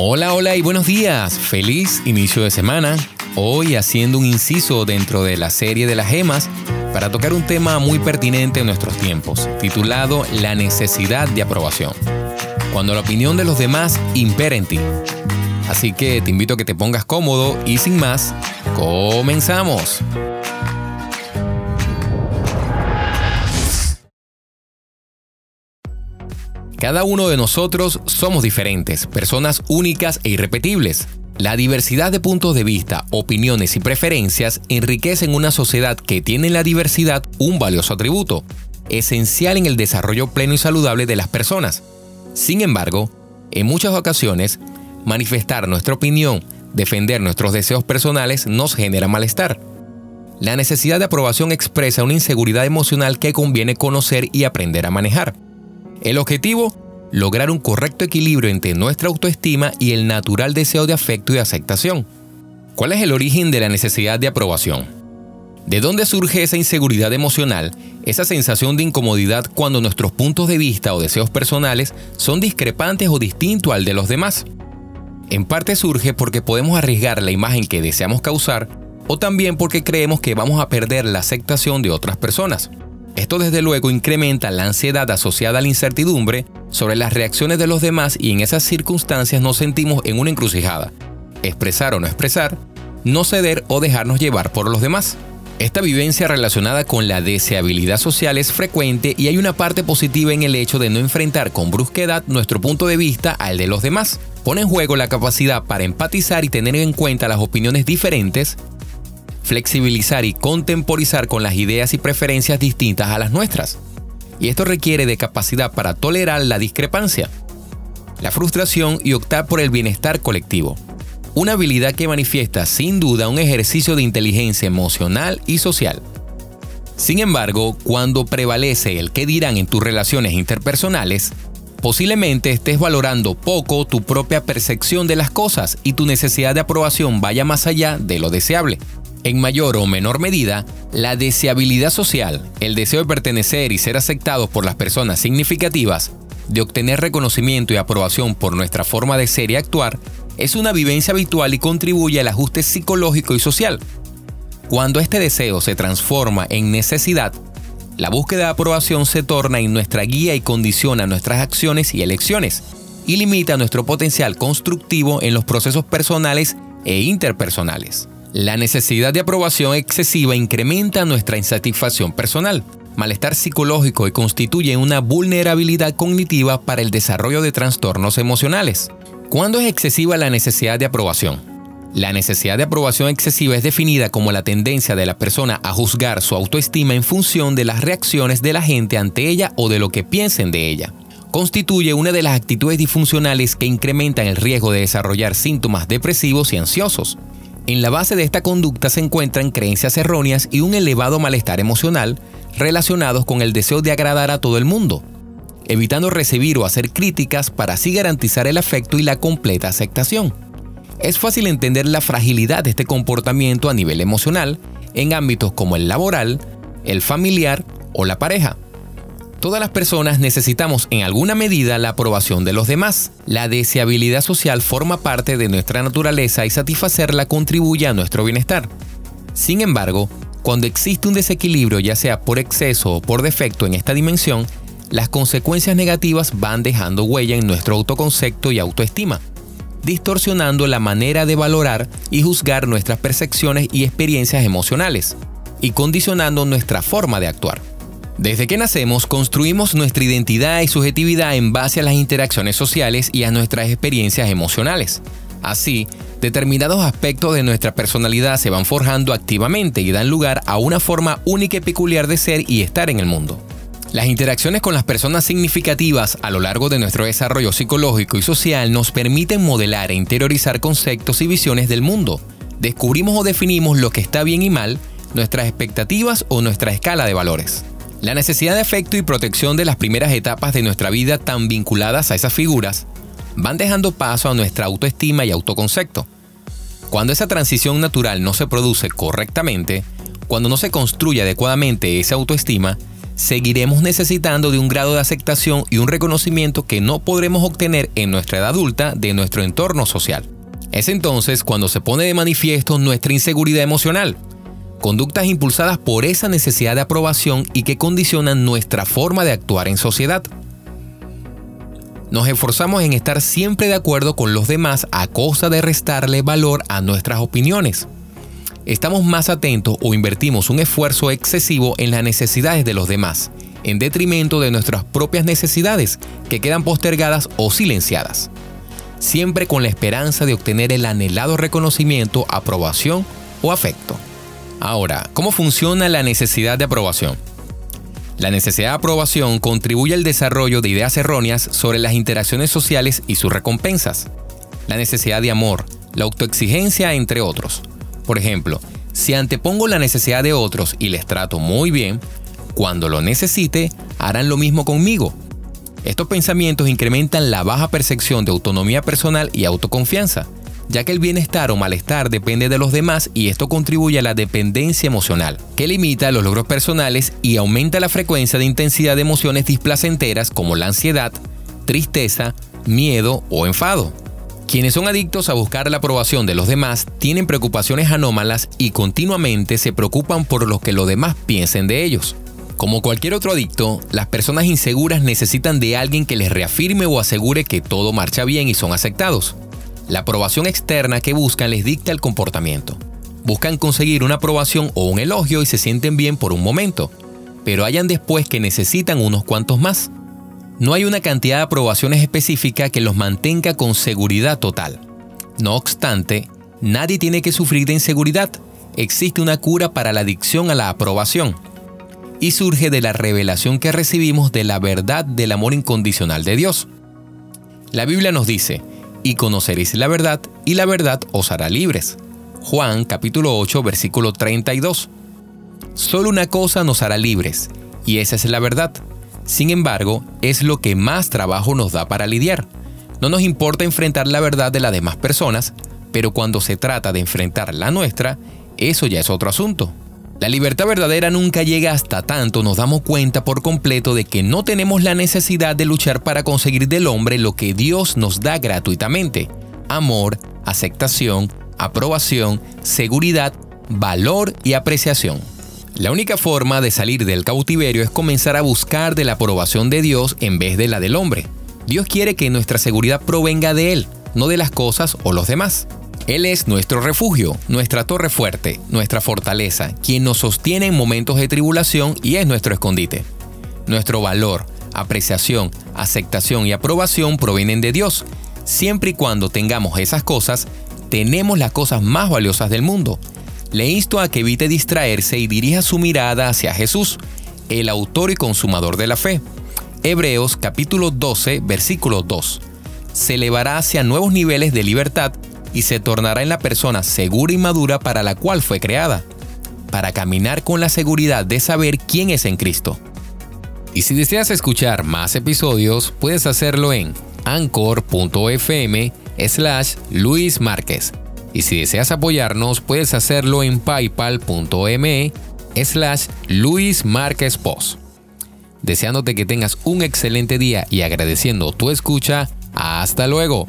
Hola, hola y buenos días. Feliz inicio de semana. Hoy haciendo un inciso dentro de la serie de las gemas para tocar un tema muy pertinente en nuestros tiempos, titulado La necesidad de aprobación. Cuando la opinión de los demás impera en ti. Así que te invito a que te pongas cómodo y sin más, comenzamos. Cada uno de nosotros somos diferentes, personas únicas e irrepetibles. La diversidad de puntos de vista, opiniones y preferencias enriquecen una sociedad que tiene en la diversidad un valioso atributo, esencial en el desarrollo pleno y saludable de las personas. Sin embargo, en muchas ocasiones, manifestar nuestra opinión, defender nuestros deseos personales nos genera malestar. La necesidad de aprobación expresa una inseguridad emocional que conviene conocer y aprender a manejar. El objetivo, lograr un correcto equilibrio entre nuestra autoestima y el natural deseo de afecto y aceptación. ¿Cuál es el origen de la necesidad de aprobación? ¿De dónde surge esa inseguridad emocional, esa sensación de incomodidad cuando nuestros puntos de vista o deseos personales son discrepantes o distintos al de los demás? En parte surge porque podemos arriesgar la imagen que deseamos causar o también porque creemos que vamos a perder la aceptación de otras personas. Esto desde luego incrementa la ansiedad asociada a la incertidumbre sobre las reacciones de los demás y en esas circunstancias nos sentimos en una encrucijada. Expresar o no expresar, no ceder o dejarnos llevar por los demás. Esta vivencia relacionada con la deseabilidad social es frecuente y hay una parte positiva en el hecho de no enfrentar con brusquedad nuestro punto de vista al de los demás. Pone en juego la capacidad para empatizar y tener en cuenta las opiniones diferentes flexibilizar y contemporizar con las ideas y preferencias distintas a las nuestras. Y esto requiere de capacidad para tolerar la discrepancia, la frustración y optar por el bienestar colectivo. Una habilidad que manifiesta sin duda un ejercicio de inteligencia emocional y social. Sin embargo, cuando prevalece el qué dirán en tus relaciones interpersonales, posiblemente estés valorando poco tu propia percepción de las cosas y tu necesidad de aprobación vaya más allá de lo deseable. En mayor o menor medida, la deseabilidad social, el deseo de pertenecer y ser aceptados por las personas significativas, de obtener reconocimiento y aprobación por nuestra forma de ser y actuar, es una vivencia habitual y contribuye al ajuste psicológico y social. Cuando este deseo se transforma en necesidad, la búsqueda de aprobación se torna en nuestra guía y condiciona nuestras acciones y elecciones, y limita nuestro potencial constructivo en los procesos personales e interpersonales. La necesidad de aprobación excesiva incrementa nuestra insatisfacción personal, malestar psicológico y constituye una vulnerabilidad cognitiva para el desarrollo de trastornos emocionales. ¿Cuándo es excesiva la necesidad de aprobación? La necesidad de aprobación excesiva es definida como la tendencia de la persona a juzgar su autoestima en función de las reacciones de la gente ante ella o de lo que piensen de ella. Constituye una de las actitudes disfuncionales que incrementan el riesgo de desarrollar síntomas depresivos y ansiosos. En la base de esta conducta se encuentran creencias erróneas y un elevado malestar emocional relacionados con el deseo de agradar a todo el mundo, evitando recibir o hacer críticas para así garantizar el afecto y la completa aceptación. Es fácil entender la fragilidad de este comportamiento a nivel emocional en ámbitos como el laboral, el familiar o la pareja. Todas las personas necesitamos en alguna medida la aprobación de los demás. La deseabilidad social forma parte de nuestra naturaleza y satisfacerla contribuye a nuestro bienestar. Sin embargo, cuando existe un desequilibrio ya sea por exceso o por defecto en esta dimensión, las consecuencias negativas van dejando huella en nuestro autoconcepto y autoestima, distorsionando la manera de valorar y juzgar nuestras percepciones y experiencias emocionales, y condicionando nuestra forma de actuar. Desde que nacemos construimos nuestra identidad y subjetividad en base a las interacciones sociales y a nuestras experiencias emocionales. Así, determinados aspectos de nuestra personalidad se van forjando activamente y dan lugar a una forma única y peculiar de ser y estar en el mundo. Las interacciones con las personas significativas a lo largo de nuestro desarrollo psicológico y social nos permiten modelar e interiorizar conceptos y visiones del mundo. Descubrimos o definimos lo que está bien y mal, nuestras expectativas o nuestra escala de valores. La necesidad de afecto y protección de las primeras etapas de nuestra vida tan vinculadas a esas figuras van dejando paso a nuestra autoestima y autoconcepto. Cuando esa transición natural no se produce correctamente, cuando no se construye adecuadamente esa autoestima, seguiremos necesitando de un grado de aceptación y un reconocimiento que no podremos obtener en nuestra edad adulta de nuestro entorno social. Es entonces cuando se pone de manifiesto nuestra inseguridad emocional, conductas impulsadas por esa necesidad de aprobación y que condicionan nuestra forma de actuar en sociedad. Nos esforzamos en estar siempre de acuerdo con los demás a costa de restarle valor a nuestras opiniones. Estamos más atentos o invertimos un esfuerzo excesivo en las necesidades de los demás, en detrimento de nuestras propias necesidades que quedan postergadas o silenciadas, siempre con la esperanza de obtener el anhelado reconocimiento, aprobación o afecto. Ahora, ¿cómo funciona la necesidad de aprobación? La necesidad de aprobación contribuye al desarrollo de ideas erróneas sobre las interacciones sociales y sus recompensas. La necesidad de amor, la autoexigencia, entre otros. Por ejemplo, si antepongo la necesidad de otros y les trato muy bien, cuando lo necesite, harán lo mismo conmigo. Estos pensamientos incrementan la baja percepción de autonomía personal y autoconfianza, ya que el bienestar o malestar depende de los demás y esto contribuye a la dependencia emocional, que limita los logros personales y aumenta la frecuencia de intensidad de emociones displacenteras como la ansiedad, tristeza, miedo o enfado. Quienes son adictos a buscar la aprobación de los demás tienen preocupaciones anómalas y continuamente se preocupan por lo que los demás piensen de ellos. Como cualquier otro adicto, las personas inseguras necesitan de alguien que les reafirme o asegure que todo marcha bien y son aceptados. La aprobación externa que buscan les dicta el comportamiento. Buscan conseguir una aprobación o un elogio y se sienten bien por un momento, pero hayan después que necesitan unos cuantos más. No hay una cantidad de aprobaciones específica que los mantenga con seguridad total. No obstante, nadie tiene que sufrir de inseguridad. Existe una cura para la adicción a la aprobación. Y surge de la revelación que recibimos de la verdad del amor incondicional de Dios. La Biblia nos dice, y conoceréis la verdad, y la verdad os hará libres. Juan capítulo 8 versículo 32. Solo una cosa nos hará libres, y esa es la verdad. Sin embargo, es lo que más trabajo nos da para lidiar. No nos importa enfrentar la verdad de las demás personas, pero cuando se trata de enfrentar la nuestra, eso ya es otro asunto. La libertad verdadera nunca llega hasta tanto nos damos cuenta por completo de que no tenemos la necesidad de luchar para conseguir del hombre lo que Dios nos da gratuitamente. Amor, aceptación, aprobación, seguridad, valor y apreciación. La única forma de salir del cautiverio es comenzar a buscar de la aprobación de Dios en vez de la del hombre. Dios quiere que nuestra seguridad provenga de Él, no de las cosas o los demás. Él es nuestro refugio, nuestra torre fuerte, nuestra fortaleza, quien nos sostiene en momentos de tribulación y es nuestro escondite. Nuestro valor, apreciación, aceptación y aprobación provienen de Dios. Siempre y cuando tengamos esas cosas, tenemos las cosas más valiosas del mundo. Le insto a que evite distraerse y dirija su mirada hacia Jesús, el autor y consumador de la fe. Hebreos capítulo 12, versículo 2. Se elevará hacia nuevos niveles de libertad y se tornará en la persona segura y madura para la cual fue creada, para caminar con la seguridad de saber quién es en Cristo. Y si deseas escuchar más episodios, puedes hacerlo en anchor.fm slash Luis Márquez. Y si deseas apoyarnos, puedes hacerlo en paypal.me slash Luis Márquez Post. Deseándote que tengas un excelente día y agradeciendo tu escucha, hasta luego.